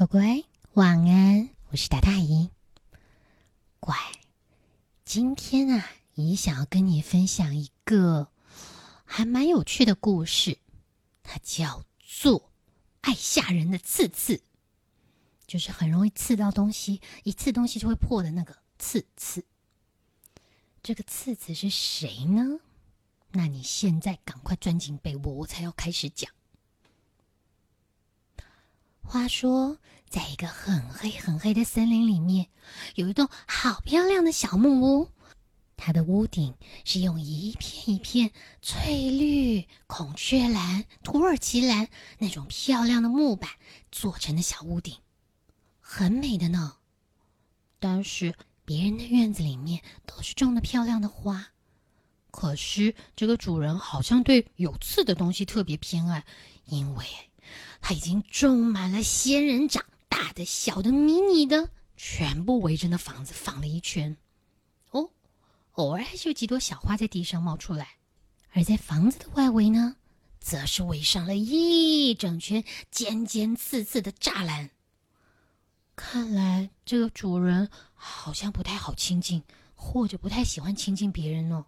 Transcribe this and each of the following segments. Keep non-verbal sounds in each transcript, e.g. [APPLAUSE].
乖乖，晚安！我是大大姨。乖，今天啊，姨想要跟你分享一个还蛮有趣的故事，它叫做“爱吓人的刺刺”，就是很容易刺到东西，一刺东西就会破的那个刺刺。这个刺刺是谁呢？那你现在赶快钻进被窝，我才要开始讲。话说，在一个很黑很黑的森林里面，有一栋好漂亮的小木屋。它的屋顶是用一片一片翠绿、孔雀蓝、土耳其蓝那种漂亮的木板做成的小屋顶，很美的呢。但是别人的院子里面都是种的漂亮的花，可是这个主人好像对有刺的东西特别偏爱，因为。他已经种满了仙人掌，大的、小的、迷你的，全部围着那房子放了一圈。哦，偶尔还是有几朵小花在地上冒出来。而在房子的外围呢，则是围上了一整圈尖尖刺刺的栅栏。看来这个主人好像不太好亲近，或者不太喜欢亲近别人哦。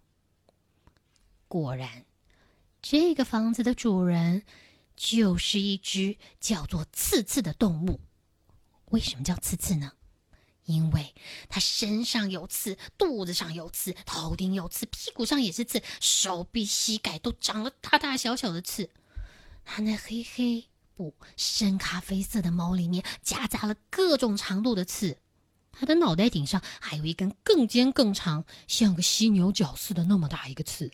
果然，这个房子的主人。就是一只叫做刺刺的动物。为什么叫刺刺呢？因为它身上有刺，肚子上有刺，头顶有刺，屁股上也是刺，手臂、膝盖都长了大大小小的刺。它那黑黑不深咖啡色的毛里面夹杂了各种长度的刺。它的脑袋顶上还有一根更尖更长，像个犀牛角似的那么大一个刺。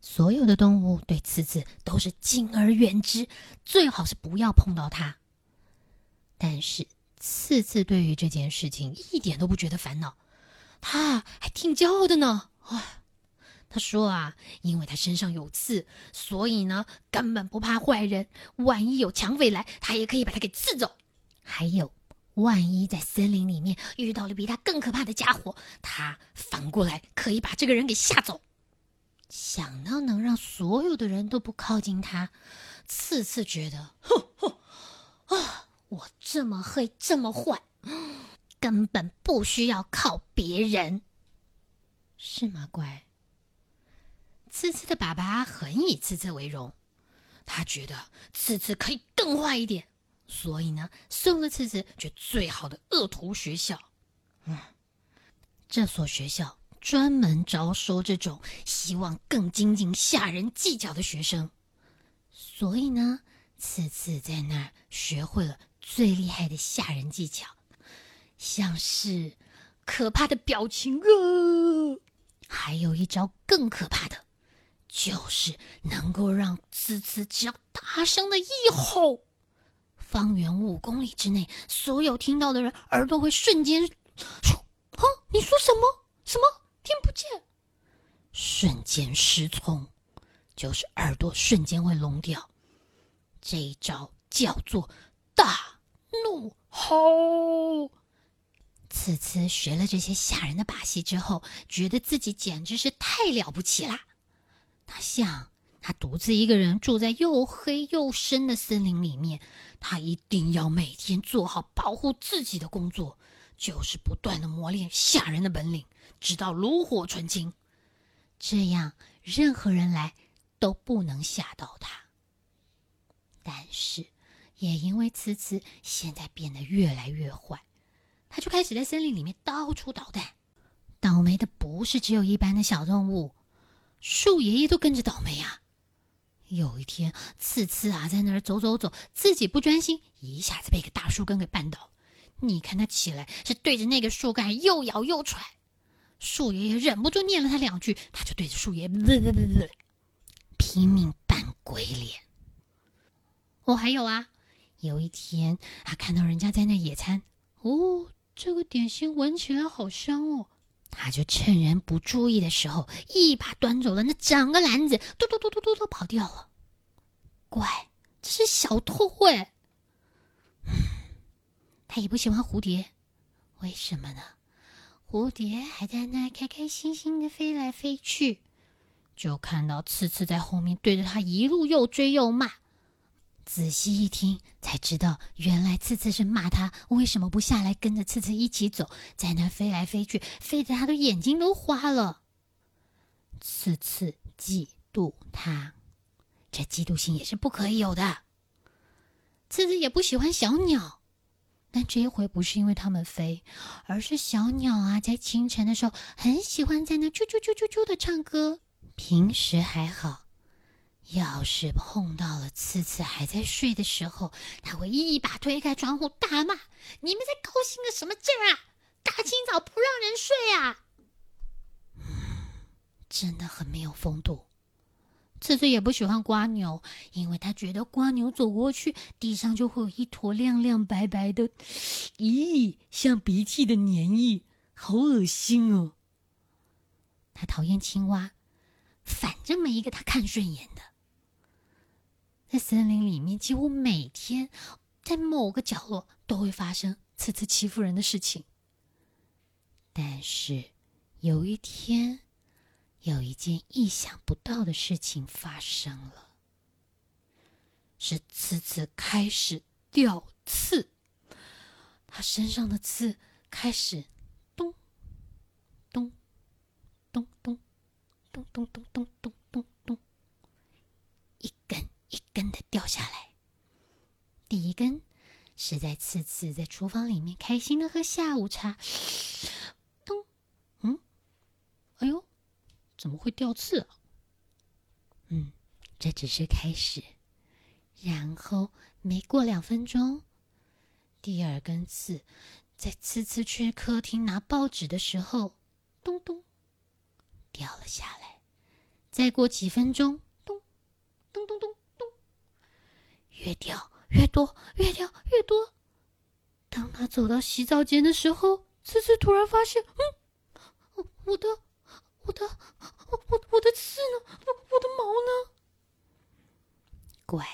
所有的动物对刺刺都是敬而远之，最好是不要碰到它。但是刺刺对于这件事情一点都不觉得烦恼，他还挺骄傲的呢。啊，他说啊，因为他身上有刺，所以呢根本不怕坏人。万一有抢匪来，他也可以把他给刺走。还有，万一在森林里面遇到了比他更可怕的家伙，他反过来可以把这个人给吓走。想到能让所有的人都不靠近他，次次觉得，哼哼，啊，我这么黑，这么坏，根本不需要靠别人，是吗？乖。次次的爸爸很以次次为荣，他觉得次次可以更坏一点，所以呢，送了次次去最好的恶徒学校。嗯，这所学校。专门招收这种希望更精进、吓人技巧的学生，所以呢，次次在那儿学会了最厉害的吓人技巧，像是可怕的表情啊，还有一招更可怕的，就是能够让次次只要大声的一吼，方圆五公里之内所有听到的人耳朵会瞬间，啊，你说什么？什么？听不见，瞬间失聪，就是耳朵瞬间会聋掉。这一招叫做大怒吼。此次学了这些吓人的把戏之后，觉得自己简直是太了不起啦。他想，他独自一个人住在又黑又深的森林里面，他一定要每天做好保护自己的工作，就是不断的磨练吓人的本领。直到炉火纯青，这样任何人来都不能吓到他。但是，也因为慈慈现在变得越来越坏，他就开始在森林里面到处捣蛋。倒霉的不是只有一般的小动物，树爷爷都跟着倒霉啊！有一天，次次啊在那儿走走走，自己不专心，一下子被一个大树根给绊倒。你看他起来是对着那个树干又咬又踹。树爷爷忍不住念了他两句，他就对着树爷爷拼命扮鬼脸。哦，还有啊，有一天他看到人家在那野餐，哦，这个点心闻起来好香哦，他就趁人不注意的时候，一把端走了那整个篮子，嘟嘟嘟嘟嘟嘟跑掉了。乖，这是小偷哎。他也不喜欢蝴蝶，为什么呢？蝴蝶还在那开开心心的飞来飞去，就看到刺刺在后面对着他一路又追又骂。仔细一听，才知道原来刺刺是骂他为什么不下来跟着刺刺一起走，在那飞来飞去，飞得他的眼睛都花了。刺刺嫉妒他，这嫉妒心也是不可以有的。刺刺也不喜欢小鸟，但这一回不是因为它们飞，而是小鸟啊，在清晨的时候很喜欢在那啾啾啾啾啾的唱歌。平时还好，要是碰到了次次还在睡的时候，他会一把推开窗户大骂：“你们在高兴个什么劲儿啊？大清早不让人睡啊！” [SIGHS] 真的很没有风度。次次也不喜欢瓜牛，因为他觉得瓜牛走过去，地上就会有一坨亮亮白白的，咦，像鼻涕的粘液，好恶心哦。他讨厌青蛙，反正没一个他看顺眼的。在森林里面，几乎每天在某个角落都会发生次次欺负人的事情。但是有一天。有一件意想不到的事情发生了，是刺刺开始掉刺，他身上的刺开始咚咚咚咚咚咚咚咚咚咚咚，一根一根的掉下来。第一根是在刺刺在厨房里面开心的喝下午茶，咚，嗯，哎呦。怎么会掉刺啊？嗯，这只是开始。然后没过两分钟，第二根刺在次次去客厅拿报纸的时候，咚咚掉了下来。再过几分钟，咚咚咚咚咚，越掉越多，越掉越多。当他走到洗澡间的时候，次次突然发现，嗯，我的。我的，我我我的刺呢？我我的毛呢？乖，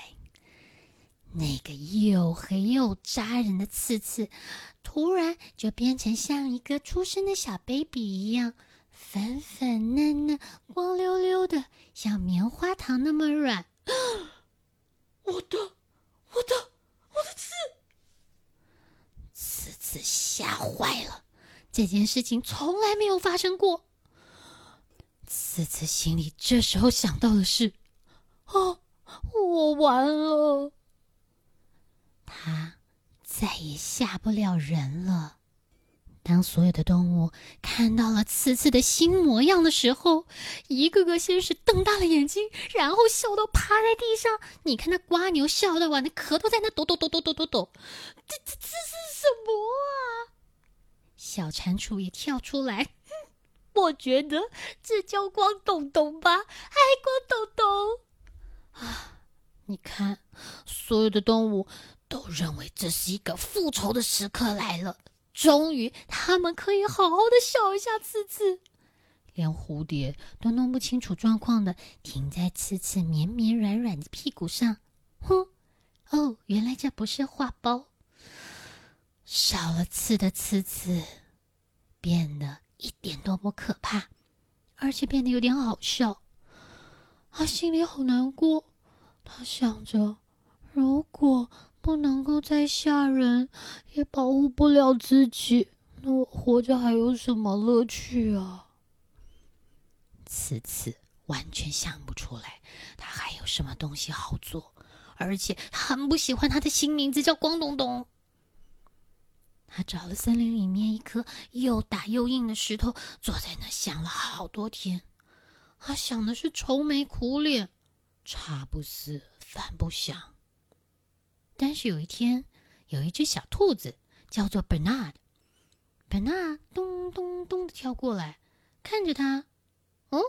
那个又黑又扎人的刺刺，突然就变成像一个出生的小 baby 一样，粉粉嫩嫩、光溜溜的，像棉花糖那么软。[GASPS] 我的，我的，我的刺！刺刺吓坏了，这件事情从来没有发生过。次次心里这时候想到的是：“哦，我完了，他再也吓不了人了。”当所有的动物看到了次次的新模样的时候，一个个先是瞪大了眼睛，然后笑到趴在地上。你看那瓜牛笑的哇，那壳都在那抖抖抖抖抖抖抖。这这这是什么啊？小蟾蜍也跳出来。我觉得这叫光咚咚吧，还光咚咚啊！你看，所有的动物都认为这是一个复仇的时刻来了。终于，他们可以好好的笑一下次次。连蝴蝶都弄不清楚状况的，停在刺刺绵绵软软的屁股上。哼，哦，原来这不是画包。少了刺的刺刺变得。一点都不可怕，而且变得有点好笑。他心里好难过，他想着，如果不能够再吓人，也保护不了自己，那我活着还有什么乐趣啊？此次完全想不出来，他还有什么东西好做，而且他很不喜欢他的新名字叫光东东。他找了森林里面一颗又大又硬的石头，坐在那想了好多天。他想的是愁眉苦脸，茶不思饭不想。但是有一天，有一只小兔子叫做 Bernard，Bernard 咚咚咚的跳过来，看着他，哦，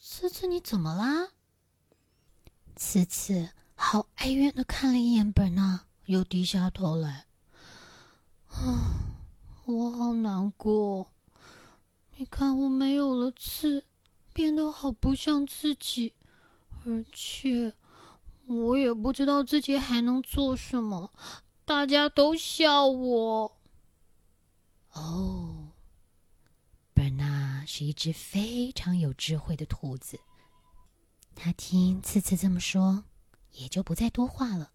次次你怎么啦？次次好哀怨的看了一眼 Bernard，又低下头来。啊，[SIGHS] 我好难过。你看，我没有了刺，变得好不像自己，而且我也不知道自己还能做什么。大家都笑我。哦，本娜是一只非常有智慧的兔子。他听次次这么说，也就不再多话了。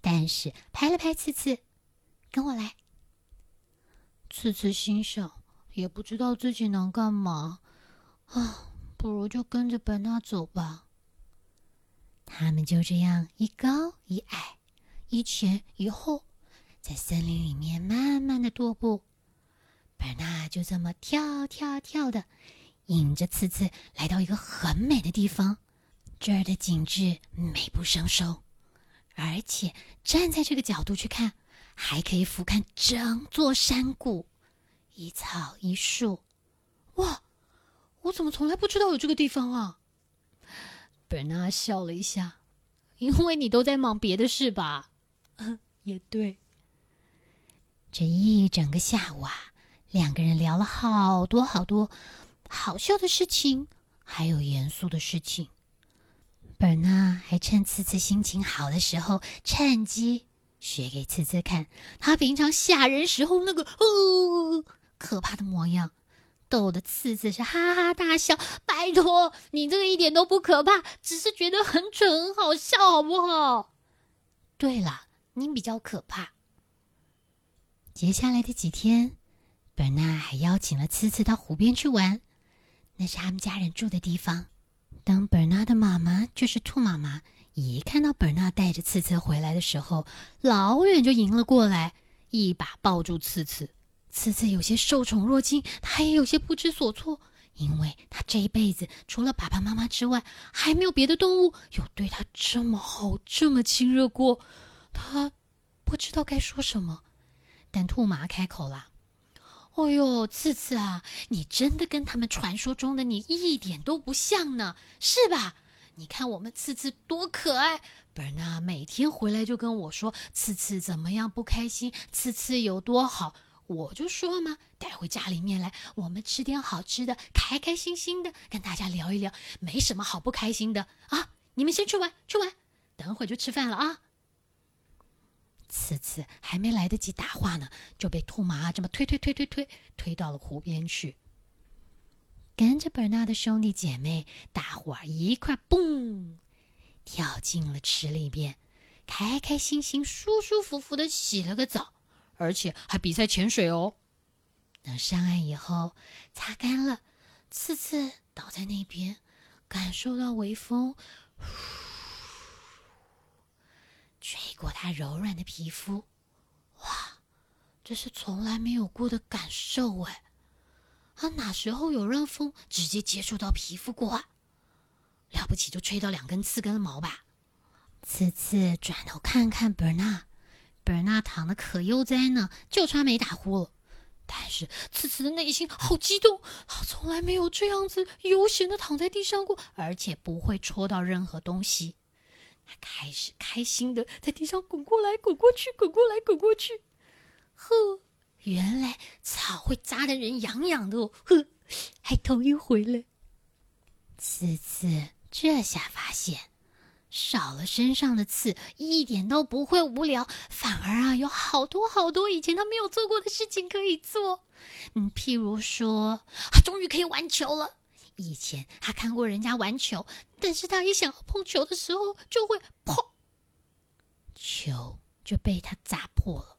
但是拍了拍次次，跟我来。次次心想，也不知道自己能干嘛，啊，不如就跟着本纳走吧。他们就这样一高一矮，一前一后，在森林里面慢慢的踱步。本纳就这么跳跳跳的，引着次次来到一个很美的地方。这儿的景致美不胜收，而且站在这个角度去看，还可以俯瞰整座山谷，一草一树。哇，我怎么从来不知道有这个地方啊？本纳笑了一下，因为你都在忙别的事吧？[LAUGHS] 也对。这一整个下午啊，两个人聊了好多好多好笑的事情，还有严肃的事情。本纳还趁次次心情好的时候，趁机学给次次看他平常吓人时候那个哦可怕的模样，逗得次次是哈哈大笑。拜托，你这个一点都不可怕，只是觉得很蠢很好笑，好不好？对了，你比较可怕。接下来的几天，本纳还邀请了次次到湖边去玩，那是他们家人住的地方。当本纳的妈妈，就是兔妈妈，一看到本纳带着次次回来的时候，老远就迎了过来，一把抱住次次。次次有些受宠若惊，他也有些不知所措，因为他这一辈子除了爸爸妈妈之外，还没有别的动物有对他这么好、这么亲热过。他不知道该说什么，但兔妈开口了。哦呦，次次啊，你真的跟他们传说中的你一点都不像呢，是吧？你看我们次次多可爱，本纳每天回来就跟我说次次怎么样不开心，次次有多好，我就说嘛，带回家里面来，我们吃点好吃的，开开心心的跟大家聊一聊，没什么好不开心的啊。你们先去玩，去玩，等会就吃饭了啊。次次还没来得及答话呢，就被兔妈这么推推推推推推到了湖边去。跟着本纳的兄弟姐妹，大伙儿一块蹦跳进了池里边，开开心心、舒舒服服的洗了个澡，而且还比赛潜水哦。等上岸以后，擦干了，次次倒在那边，感受到微风。吹过他柔软的皮肤，哇，这是从来没有过的感受哎！他哪时候有让风直接接触到皮肤过？了不起就吹到两根刺根的毛吧！次次转头看看贝纳，贝纳躺的可悠哉呢，就差没打呼了。但是次次的内心好激动，他从来没有这样子悠闲的躺在地上过，而且不会戳到任何东西。他开始开心的在地上滚过来、滚过去、滚过来、滚过去。呵，原来草会扎的人痒痒的哦。呵，还头一回嘞。次次这下发现，少了身上的刺，一点都不会无聊，反而啊，有好多好多以前他没有做过的事情可以做。嗯，譬如说，他终于可以玩球了。以前他看过人家玩球，但是他一想要碰球的时候，就会砰，球就被他砸破了。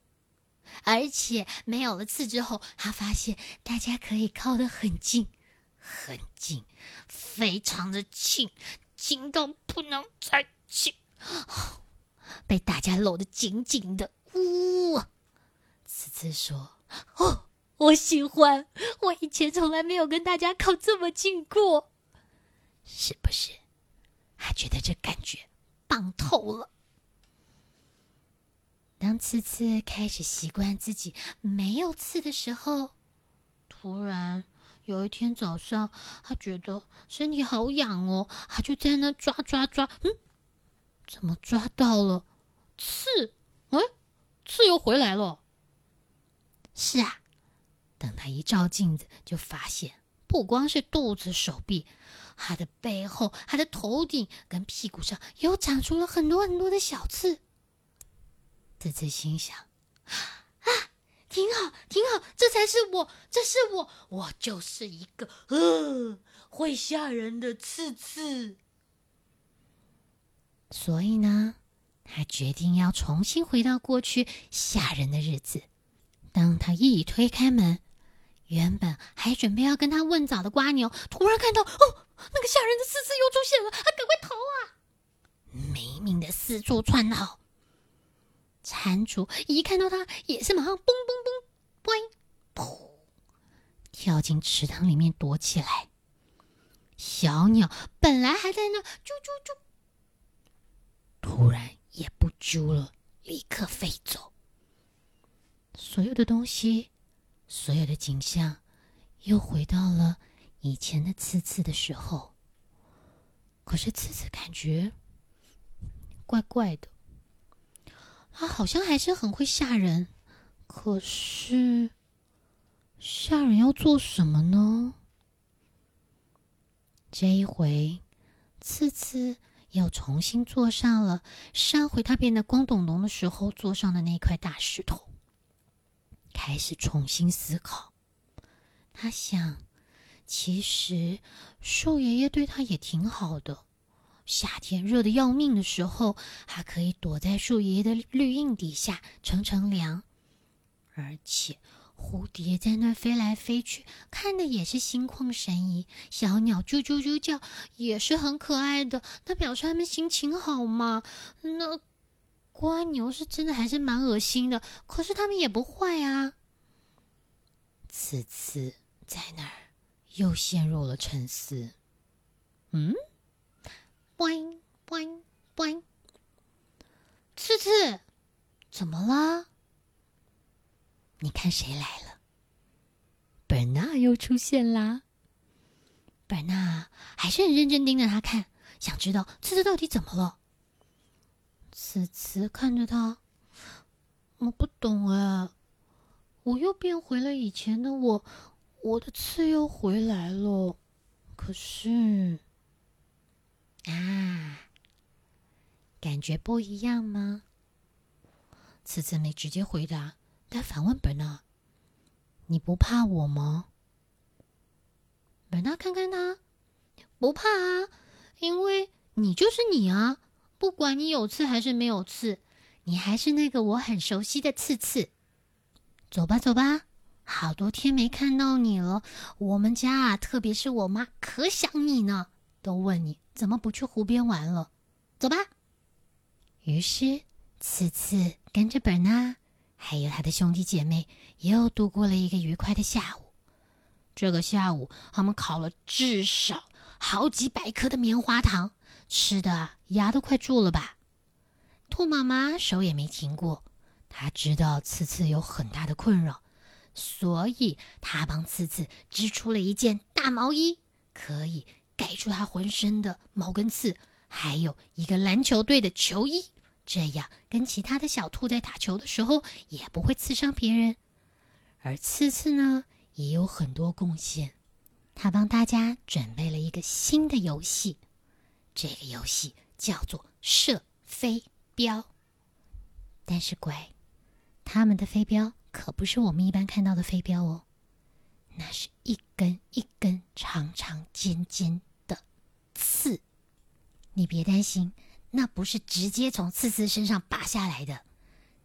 而且没有了刺之后，他发现大家可以靠得很近，很近，非常的近，近到不能再近，被大家搂得紧紧的。呜，次次说：“哦。”我喜欢，我以前从来没有跟大家靠这么近过，是不是？还觉得这感觉棒透了。当刺刺开始习惯自己没有刺的时候，突然有一天早上，他觉得身体好痒哦，他就在那抓抓抓，嗯，怎么抓到了刺？哎，刺又回来了。是啊。等他一照镜子，就发现不光是肚子、手臂，他的背后、他的头顶跟屁股上，又长出了很多很多的小刺。次次心想：啊，挺好，挺好，这才是我，这是我，我就是一个呃会吓人的刺刺。所以呢，他决定要重新回到过去吓人的日子。当他一推开门，原本还准备要跟他问早的瓜牛，突然看到哦，那个吓人的刺刺又出现了，他赶快逃啊！没命的四处窜逃。蟾蜍一看到它，也是马上嘣嘣嘣，嘣，噗，跳进池塘里面躲起来。小鸟本来还在那啾啾啾，突然也不啾了，立刻飞走。所有的东西，所有的景象，又回到了以前的次次的时候。可是次次感觉怪怪的，他好像还是很会吓人。可是吓人要做什么呢？这一回，次次又重新坐上了上回他变得光咚咚的时候坐上的那块大石头。开始重新思考，他想，其实树爷爷对他也挺好的。夏天热的要命的时候，还可以躲在树爷爷的绿荫底下乘乘凉。而且蝴蝶在那飞来飞去，看的也是心旷神怡。小鸟啾啾啾叫，也是很可爱的，那表示他们心情好嘛。那。蜗牛是真的还是蛮恶心的，可是他们也不坏啊。此次在那儿又陷入了沉思。嗯，boing boing boing，次次怎么了？你看谁来了？本娜又出现啦。本娜还是很认真盯着他看，想知道次次到底怎么了。此次看着他，我不懂哎，我又变回了以前的我，我的刺又回来了，可是啊，感觉不一样吗？次次没直接回答，但反问本纳：“你不怕我吗？”本纳看看他，不怕啊，因为你就是你啊。不管你有刺还是没有刺，你还是那个我很熟悉的刺刺。走吧，走吧，好多天没看到你了。我们家啊，特别是我妈，可想你呢，都问你怎么不去湖边玩了。走吧。于是，刺刺跟着本纳，还有他的兄弟姐妹，又度过了一个愉快的下午。这个下午，他们烤了至少好几百颗的棉花糖。吃的牙都快蛀了吧？兔妈妈手也没停过，她知道次次有很大的困扰，所以她帮次次织出了一件大毛衣，可以盖住他浑身的毛跟刺，还有一个篮球队的球衣，这样跟其他的小兔在打球的时候也不会刺伤别人。而刺刺呢，也有很多贡献，他帮大家准备了一个新的游戏。这个游戏叫做射飞镖，但是乖，他们的飞镖可不是我们一般看到的飞镖哦，那是一根一根长长尖尖的刺。你别担心，那不是直接从刺刺身上拔下来的，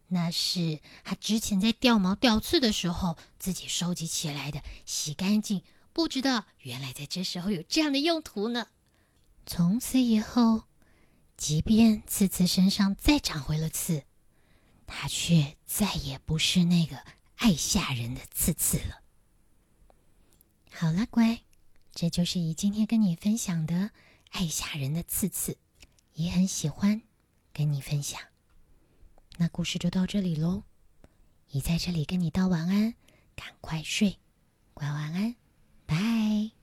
那是他之前在掉毛掉刺的时候自己收集起来的，洗干净。不知道原来在这时候有这样的用途呢。从此以后，即便刺刺身上再长回了刺，他却再也不是那个爱吓人的刺刺了。好了，乖，这就是姨今天跟你分享的爱吓人的刺刺，也很喜欢跟你分享。那故事就到这里喽，姨在这里跟你道晚安，赶快睡，乖晚安，拜。